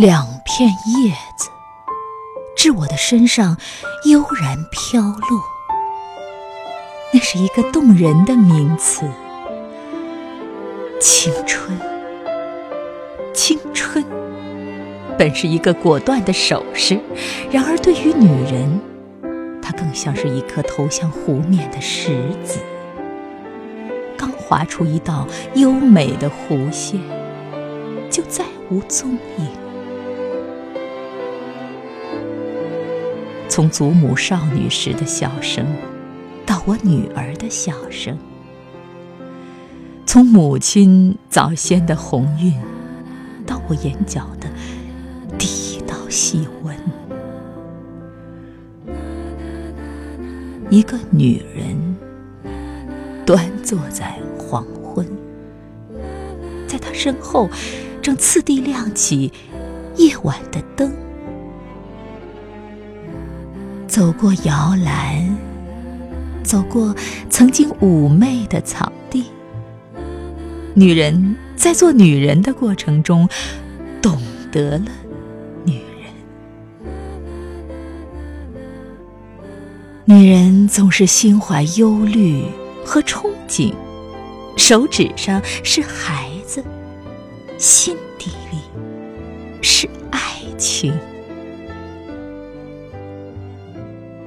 两片叶子，至我的身上悠然飘落。那是一个动人的名词——青春。青春本是一个果断的手势，然而对于女人，它更像是一颗投向湖面的石子。刚划出一道优美的弧线，就再无踪影。从祖母少女时的笑声。到我女儿的笑声，从母亲早先的红晕，到我眼角的第一道细纹，一个女人端坐在黄昏，在她身后正次第亮起夜晚的灯，走过摇篮。走过曾经妩媚的草地，女人在做女人的过程中，懂得了女人。女人总是心怀忧虑和憧憬，手指上是孩子，心底里是爱情。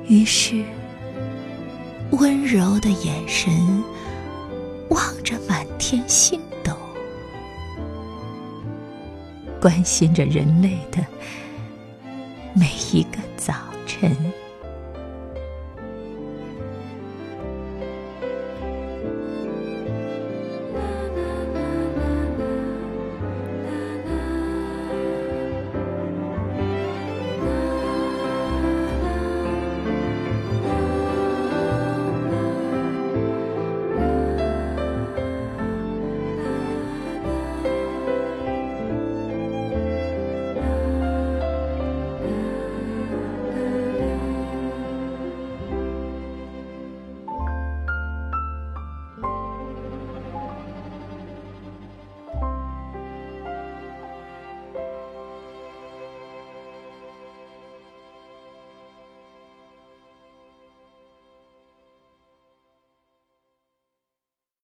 于是。温柔的眼神望着满天星斗，关心着人类的每一个早晨。